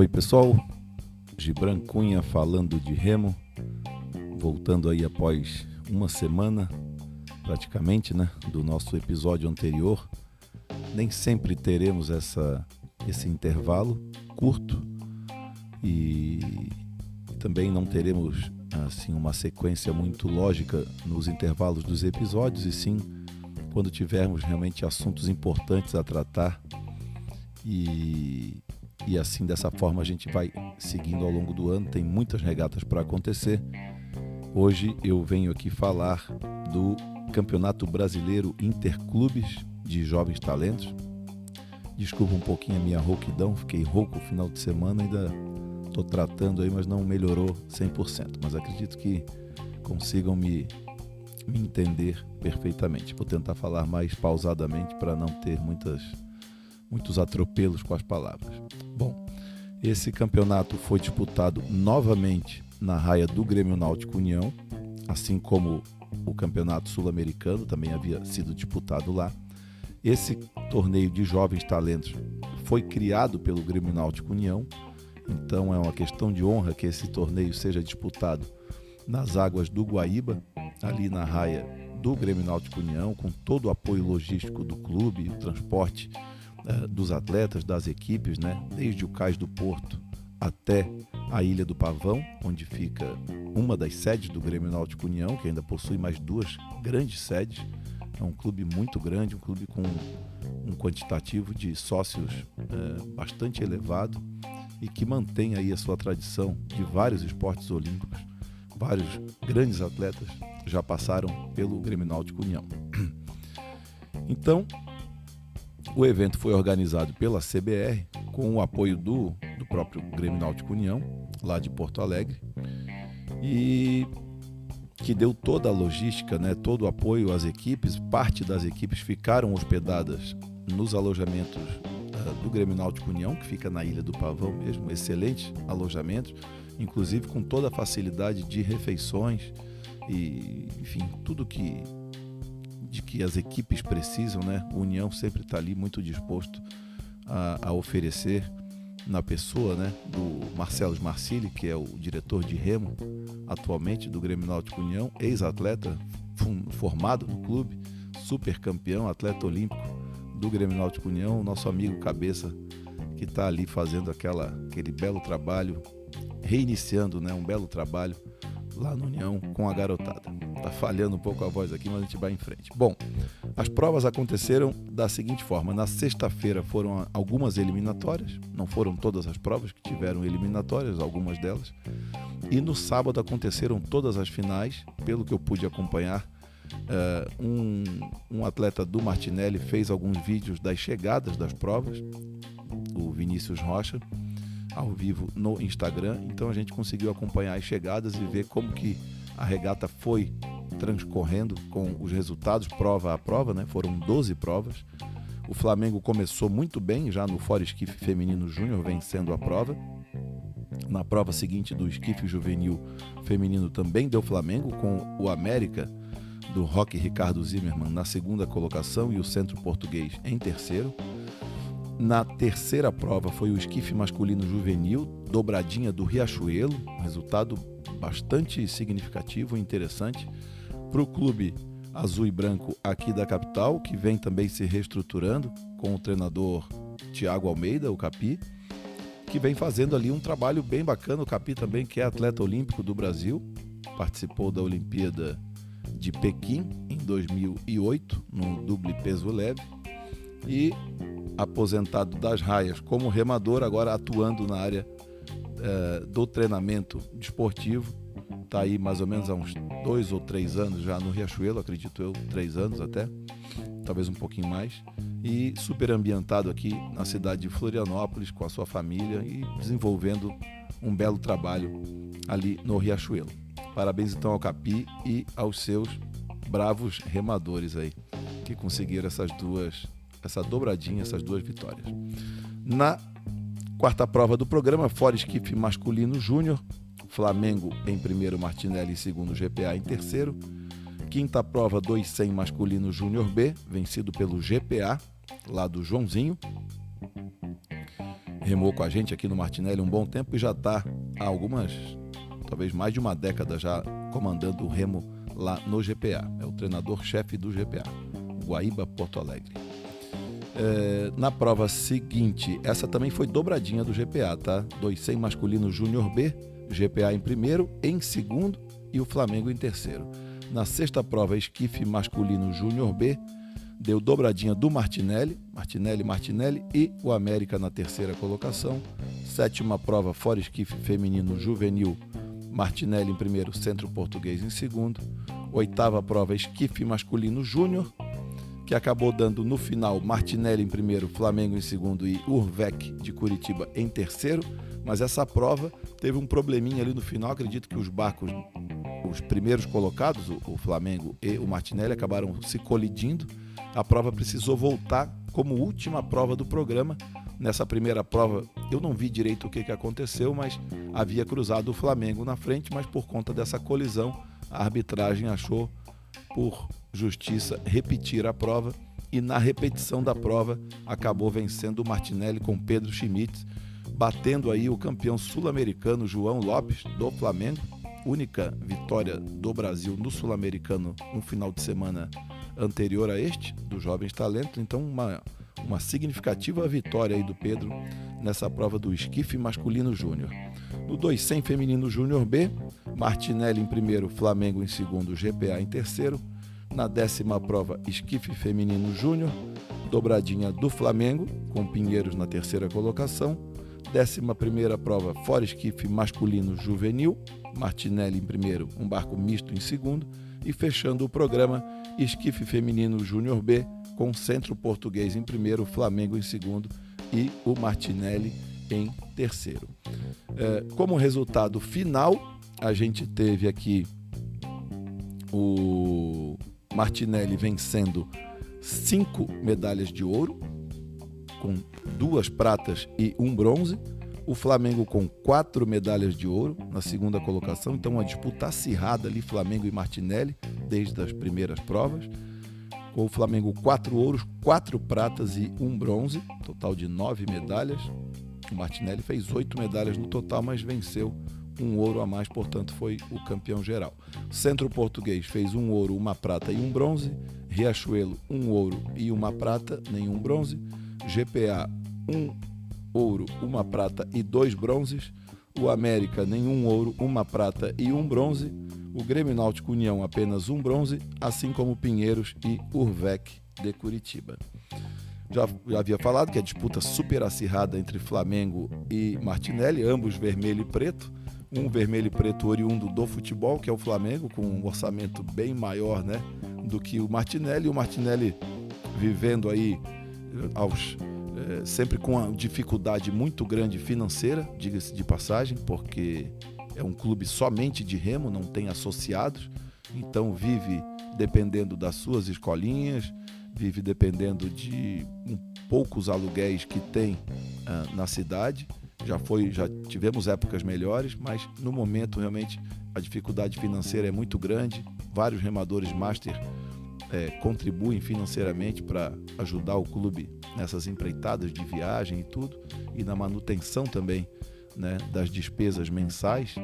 Oi pessoal, Gibran Cunha falando de remo, voltando aí após uma semana praticamente, né, do nosso episódio anterior. Nem sempre teremos essa, esse intervalo curto. E também não teremos assim uma sequência muito lógica nos intervalos dos episódios e sim quando tivermos realmente assuntos importantes a tratar. E, e assim dessa forma a gente vai seguindo ao longo do ano. Tem muitas regatas para acontecer. Hoje eu venho aqui falar do Campeonato Brasileiro Interclubes de Jovens Talentos. Desculpa um pouquinho a minha rouquidão, fiquei rouco no final de semana, ainda estou tratando aí, mas não melhorou 100%. Mas acredito que consigam me, me entender perfeitamente. Vou tentar falar mais pausadamente para não ter muitas muitos atropelos com as palavras. Bom, esse campeonato foi disputado novamente na raia do Grêmio Náutico União, assim como o Campeonato Sul-Americano também havia sido disputado lá. Esse torneio de jovens talentos foi criado pelo Grêmio Náutico União, então é uma questão de honra que esse torneio seja disputado nas águas do Guaíba, ali na raia do Grêmio Náutico União, com todo o apoio logístico do clube, o transporte dos atletas, das equipes, né? desde o Cais do Porto até a Ilha do Pavão, onde fica uma das sedes do Grêmio Náutico União, que ainda possui mais duas grandes sedes. É um clube muito grande, um clube com um quantitativo de sócios é, bastante elevado e que mantém aí a sua tradição de vários esportes olímpicos. Vários grandes atletas já passaram pelo Grêmio Náutico União. Então, o evento foi organizado pela CBR com o apoio do, do próprio Grêmio Náutico União, lá de Porto Alegre, e que deu toda a logística, né, todo o apoio às equipes. Parte das equipes ficaram hospedadas nos alojamentos uh, do Grêmio Náutico União, que fica na Ilha do Pavão mesmo, excelentes alojamentos, inclusive com toda a facilidade de refeições e, enfim, tudo que que as equipes precisam, né? O União sempre está ali muito disposto a, a, oferecer na pessoa, né? Do Marcelo Marcili, que é o diretor de remo atualmente do Grêmio Náutico União, ex-atleta formado no clube, super campeão, atleta olímpico do Grêmio Náutico União, nosso amigo Cabeça, que está ali fazendo aquela, aquele belo trabalho, reiniciando, né? Um belo trabalho lá no União com a garotada. Tá falhando um pouco a voz aqui, mas a gente vai em frente. Bom, as provas aconteceram da seguinte forma: na sexta-feira foram algumas eliminatórias, não foram todas as provas que tiveram eliminatórias, algumas delas. E no sábado aconteceram todas as finais, pelo que eu pude acompanhar. Uh, um, um atleta do Martinelli fez alguns vídeos das chegadas das provas, o Vinícius Rocha ao vivo no Instagram, então a gente conseguiu acompanhar as chegadas e ver como que a regata foi transcorrendo com os resultados prova a prova, né? Foram 12 provas. O Flamengo começou muito bem já no Fora Esquife Feminino Júnior, vencendo a prova. Na prova seguinte do esquife juvenil feminino também deu Flamengo, com o América do Roque Ricardo Zimmermann na segunda colocação e o Centro Português em terceiro. Na terceira prova foi o esquife masculino juvenil, dobradinha do Riachuelo, resultado bastante significativo e interessante para o clube azul e branco aqui da capital, que vem também se reestruturando com o treinador Tiago Almeida, o Capi, que vem fazendo ali um trabalho bem bacana. O Capi também, que é atleta olímpico do Brasil, participou da Olimpíada de Pequim em 2008, no duble peso leve, e aposentado das raias como remador, agora atuando na área é, do treinamento desportivo. Está aí mais ou menos há uns dois ou três anos já no Riachuelo, acredito eu, três anos até, talvez um pouquinho mais. E super ambientado aqui na cidade de Florianópolis com a sua família e desenvolvendo um belo trabalho ali no Riachuelo. Parabéns então ao Capi e aos seus bravos remadores aí que conseguiram essas duas essa dobradinha, essas duas vitórias. Na quarta prova do programa, Fora Esquife Masculino Júnior, Flamengo em primeiro, Martinelli em segundo, GPA em terceiro. Quinta prova, 200 masculino Júnior B, vencido pelo GPA, lá do Joãozinho. remou com a gente aqui no Martinelli um bom tempo e já está há algumas, talvez mais de uma década já comandando o remo lá no GPA. É o treinador-chefe do GPA, Guaíba Porto Alegre. É, na prova seguinte, essa também foi dobradinha do GPA, tá? 200 masculino Júnior B, GPA em primeiro, em segundo e o Flamengo em terceiro. Na sexta prova, esquife masculino Júnior B, deu dobradinha do Martinelli, Martinelli, Martinelli e o América na terceira colocação. Sétima prova, fora esquife feminino juvenil, Martinelli em primeiro, Centro Português em segundo. Oitava prova, esquife masculino júnior, que acabou dando no final Martinelli em primeiro, Flamengo em segundo e Urvec de Curitiba em terceiro. Mas essa prova teve um probleminha ali no final. Acredito que os barcos, os primeiros colocados, o Flamengo e o Martinelli, acabaram se colidindo. A prova precisou voltar como última prova do programa. Nessa primeira prova, eu não vi direito o que, que aconteceu, mas havia cruzado o Flamengo na frente, mas por conta dessa colisão, a arbitragem achou por justiça repetir a prova e na repetição da prova acabou vencendo o Martinelli com Pedro Schmitz, batendo aí o campeão sul-americano João Lopes do Flamengo, única vitória do Brasil no sul-americano um final de semana anterior a este dos jovens talentos, então uma uma significativa vitória aí do Pedro nessa prova do esquife masculino júnior. No 200 feminino júnior B, Martinelli em primeiro, Flamengo em segundo, GPA em terceiro. Na décima prova, esquife feminino júnior, dobradinha do Flamengo, com Pinheiros na terceira colocação. Décima primeira prova, fora esquife masculino juvenil, Martinelli em primeiro, um barco misto em segundo. E fechando o programa, esquife feminino júnior B, com Centro Português em primeiro, Flamengo em segundo e o Martinelli em terceiro. É, como resultado final, a gente teve aqui o Martinelli vencendo cinco medalhas de ouro, com duas pratas e um bronze. O Flamengo com quatro medalhas de ouro na segunda colocação, então uma disputa acirrada ali, Flamengo e Martinelli, desde as primeiras provas. Com o Flamengo quatro ouros, quatro pratas e um bronze, total de nove medalhas. O Martinelli fez oito medalhas no total, mas venceu um ouro a mais, portanto foi o campeão geral. Centro Português fez um ouro, uma prata e um bronze. Riachuelo, um ouro e uma prata, nenhum bronze. GPA, um ouro, uma prata e dois bronzes. O América, nenhum ouro, uma prata e um bronze. O Grêmio Náutico União, apenas um bronze, assim como Pinheiros e Urvec de Curitiba. Já, já, havia falado que a disputa super acirrada entre Flamengo e Martinelli, ambos vermelho e preto um vermelho e preto oriundo do futebol, que é o Flamengo, com um orçamento bem maior né, do que o Martinelli. O Martinelli vivendo aí aos, é, sempre com uma dificuldade muito grande financeira, diga-se de passagem, porque é um clube somente de remo, não tem associados, então vive dependendo das suas escolinhas, vive dependendo de um, poucos aluguéis que tem uh, na cidade já foi, já tivemos épocas melhores, mas no momento realmente a dificuldade financeira é muito grande. Vários remadores master é, contribuem financeiramente para ajudar o clube nessas empreitadas de viagem e tudo, e na manutenção também né, das despesas mensais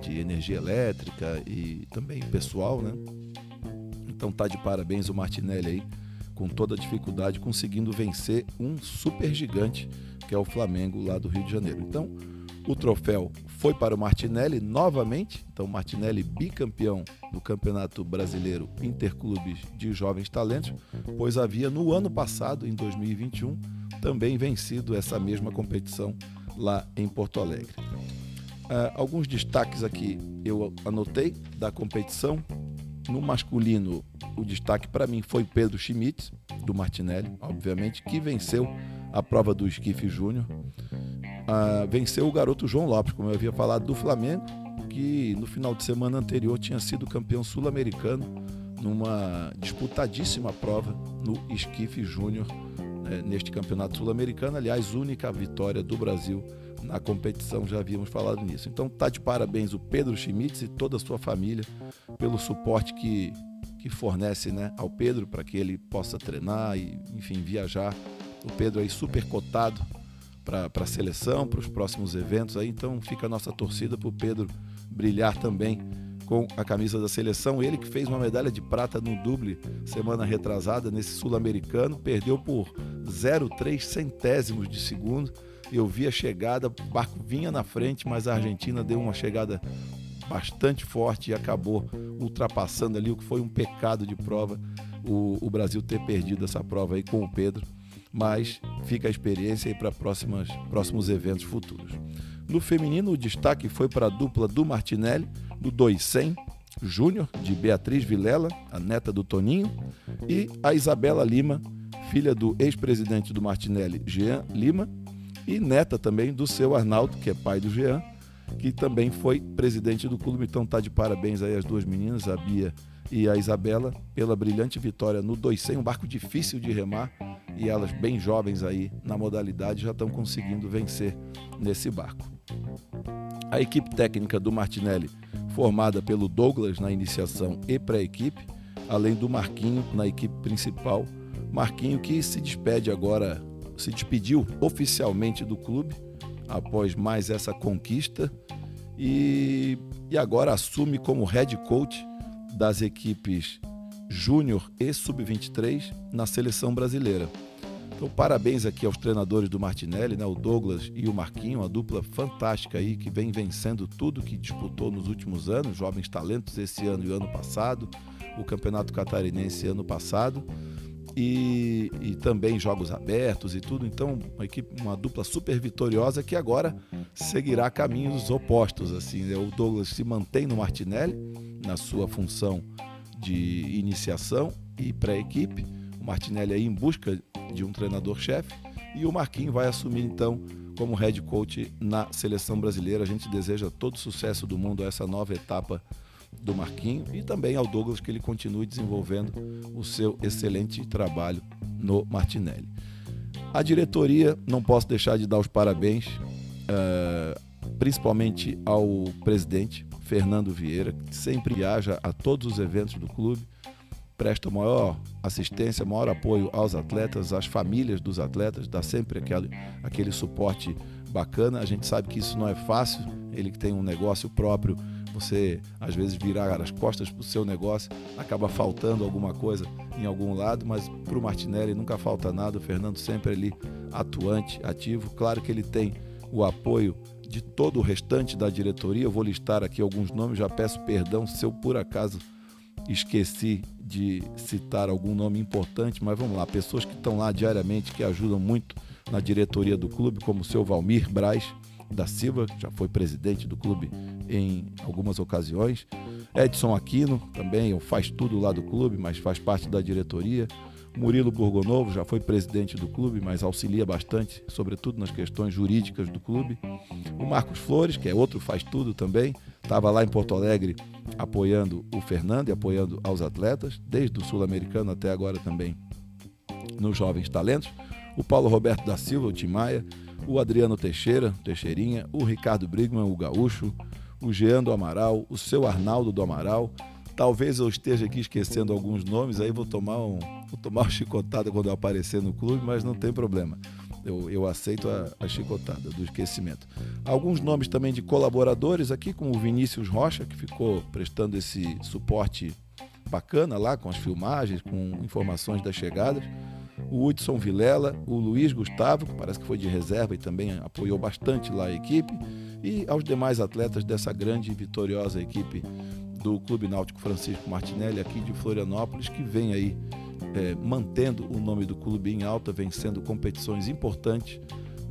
de energia elétrica e também pessoal, né? Então tá de parabéns o Martinelli aí, com toda a dificuldade, conseguindo vencer um super gigante que é o Flamengo lá do Rio de Janeiro. Então, o troféu foi para o Martinelli novamente. Então, Martinelli bicampeão do Campeonato Brasileiro Interclubes de Jovens Talentos, pois havia no ano passado, em 2021, também vencido essa mesma competição lá em Porto Alegre. Uh, alguns destaques aqui eu anotei da competição. No masculino, o destaque para mim foi Pedro Schmitz, do Martinelli, obviamente, que venceu a prova do esquife júnior. Ah, venceu o garoto João Lopes, como eu havia falado, do Flamengo, que no final de semana anterior tinha sido campeão sul-americano numa disputadíssima prova no esquife júnior né, neste campeonato sul-americano. Aliás, única vitória do Brasil na competição, já havíamos falado nisso. Então tá de parabéns o Pedro Schmitz e toda a sua família pelo suporte que, que fornece né, ao Pedro para que ele possa treinar e, enfim, viajar o Pedro aí super cotado para a seleção, para os próximos eventos aí. Então fica a nossa torcida para o Pedro brilhar também com a camisa da seleção. Ele que fez uma medalha de prata no duble semana retrasada nesse sul-americano, perdeu por 0,3 centésimos de segundo. Eu vi a chegada, o barco vinha na frente, mas a Argentina deu uma chegada bastante forte e acabou ultrapassando ali o que foi um pecado de prova o, o Brasil ter perdido essa prova aí com o Pedro. Mas fica a experiência aí para próximos eventos futuros. No feminino, o destaque foi para a dupla do Martinelli, do 200 Júnior, de Beatriz Vilela, a neta do Toninho, e a Isabela Lima, filha do ex-presidente do Martinelli, Jean Lima, e neta também do seu Arnaldo, que é pai do Jean, que também foi presidente do clube. Então tá de parabéns aí as duas meninas, a Bia e a Isabela, pela brilhante vitória no 200, um barco difícil de remar, e elas bem jovens aí na modalidade já estão conseguindo vencer nesse barco. A equipe técnica do Martinelli, formada pelo Douglas na iniciação e pré-equipe, além do Marquinho na equipe principal. Marquinho que se despede agora, se despediu oficialmente do clube após mais essa conquista e, e agora assume como head coach das equipes Júnior e Sub-23 na seleção brasileira. Então, parabéns aqui aos treinadores do Martinelli, né, o Douglas e o Marquinho, uma dupla fantástica aí que vem vencendo tudo que disputou nos últimos anos, jovens talentos esse ano e ano passado, o Campeonato Catarinense ano passado. E, e, também jogos abertos e tudo. Então, uma equipe, uma dupla super vitoriosa que agora seguirá caminhos opostos. Assim, né? o Douglas se mantém no Martinelli na sua função de iniciação e pré-equipe. O Martinelli aí em busca de um treinador-chefe e o Marquinhos vai assumir então como head coach na seleção brasileira. A gente deseja todo sucesso do mundo a essa nova etapa do Marquinho e também ao Douglas que ele continue desenvolvendo o seu excelente trabalho no Martinelli. A diretoria, não posso deixar de dar os parabéns, uh, principalmente ao presidente Fernando Vieira, que sempre viaja a todos os eventos do clube, presta maior assistência, maior apoio aos atletas, às famílias dos atletas, dá sempre aquele, aquele suporte bacana. A gente sabe que isso não é fácil, ele que tem um negócio próprio, você às vezes virar as costas para o seu negócio, acaba faltando alguma coisa em algum lado, mas para o Martinelli nunca falta nada, o Fernando sempre ali atuante, ativo. Claro que ele tem o apoio de todo o restante da diretoria. Eu vou listar aqui alguns nomes, já peço perdão se eu por acaso esqueci de citar algum nome importante, mas vamos lá, pessoas que estão lá diariamente, que ajudam muito na diretoria do clube, como o seu Valmir Braz da Silva, que já foi presidente do clube em algumas ocasiões. Edson Aquino, também faz tudo lá do clube, mas faz parte da diretoria. Murilo Burgonovo já foi presidente do clube, mas auxilia bastante, sobretudo nas questões jurídicas do clube. O Marcos Flores, que é outro faz tudo também, estava lá em Porto Alegre apoiando o Fernando e apoiando aos atletas, desde o Sul-Americano até agora também nos Jovens Talentos. O Paulo Roberto da Silva, o Tim Maia, o Adriano Teixeira, Teixeirinha, o Ricardo Brigman, o Gaúcho, o Jean do Amaral, o seu Arnaldo do Amaral. Talvez eu esteja aqui esquecendo alguns nomes, aí vou tomar um, vou tomar uma chicotada quando eu aparecer no clube, mas não tem problema. Eu, eu aceito a, a, chicotada do esquecimento. Alguns nomes também de colaboradores aqui, como o Vinícius Rocha, que ficou prestando esse suporte bacana lá com as filmagens, com informações das chegadas. O Hudson Vilela, o Luiz Gustavo, que parece que foi de reserva e também apoiou bastante lá a equipe, e aos demais atletas dessa grande e vitoriosa equipe do Clube Náutico Francisco Martinelli aqui de Florianópolis, que vem aí é, mantendo o nome do clube em alta, vencendo competições importantes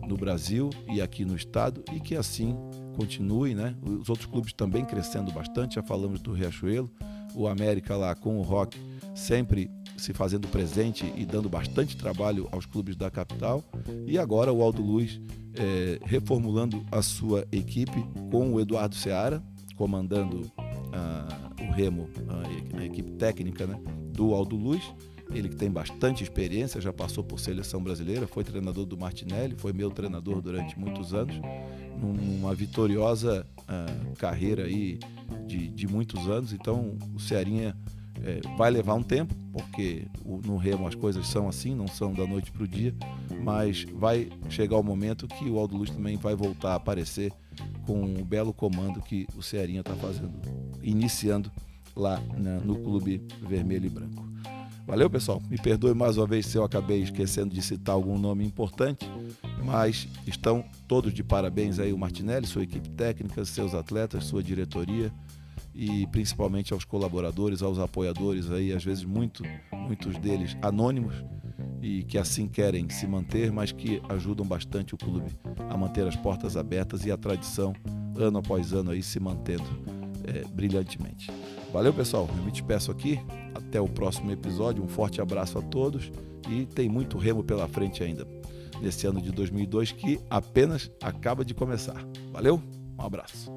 no Brasil e aqui no estado e que assim continue, né? Os outros clubes também crescendo bastante, já falamos do Riachuelo, o América lá com o Rock sempre se fazendo presente e dando bastante trabalho aos clubes da capital e agora o Aldo Luz é, reformulando a sua equipe com o Eduardo Seara comandando ah, o Remo, a, a equipe técnica né, do Aldo Luz ele que tem bastante experiência, já passou por seleção brasileira, foi treinador do Martinelli, foi meu treinador durante muitos anos, numa vitoriosa uh, carreira aí de, de muitos anos. Então o Cearinha é, vai levar um tempo, porque no remo as coisas são assim, não são da noite para o dia, mas vai chegar o momento que o Aldo Luz também vai voltar a aparecer com o belo comando que o Cearinha está fazendo, iniciando lá né, no Clube Vermelho e Branco. Valeu, pessoal. Me perdoe mais uma vez se eu acabei esquecendo de citar algum nome importante, mas estão todos de parabéns aí o Martinelli, sua equipe técnica, seus atletas, sua diretoria e principalmente aos colaboradores, aos apoiadores aí, às vezes muito, muitos deles anônimos e que assim querem se manter, mas que ajudam bastante o clube a manter as portas abertas e a tradição ano após ano aí se mantendo é, brilhantemente. Valeu, pessoal. Eu me despeço aqui. Até o próximo episódio. Um forte abraço a todos e tem muito remo pela frente ainda nesse ano de 2002 que apenas acaba de começar. Valeu? Um abraço.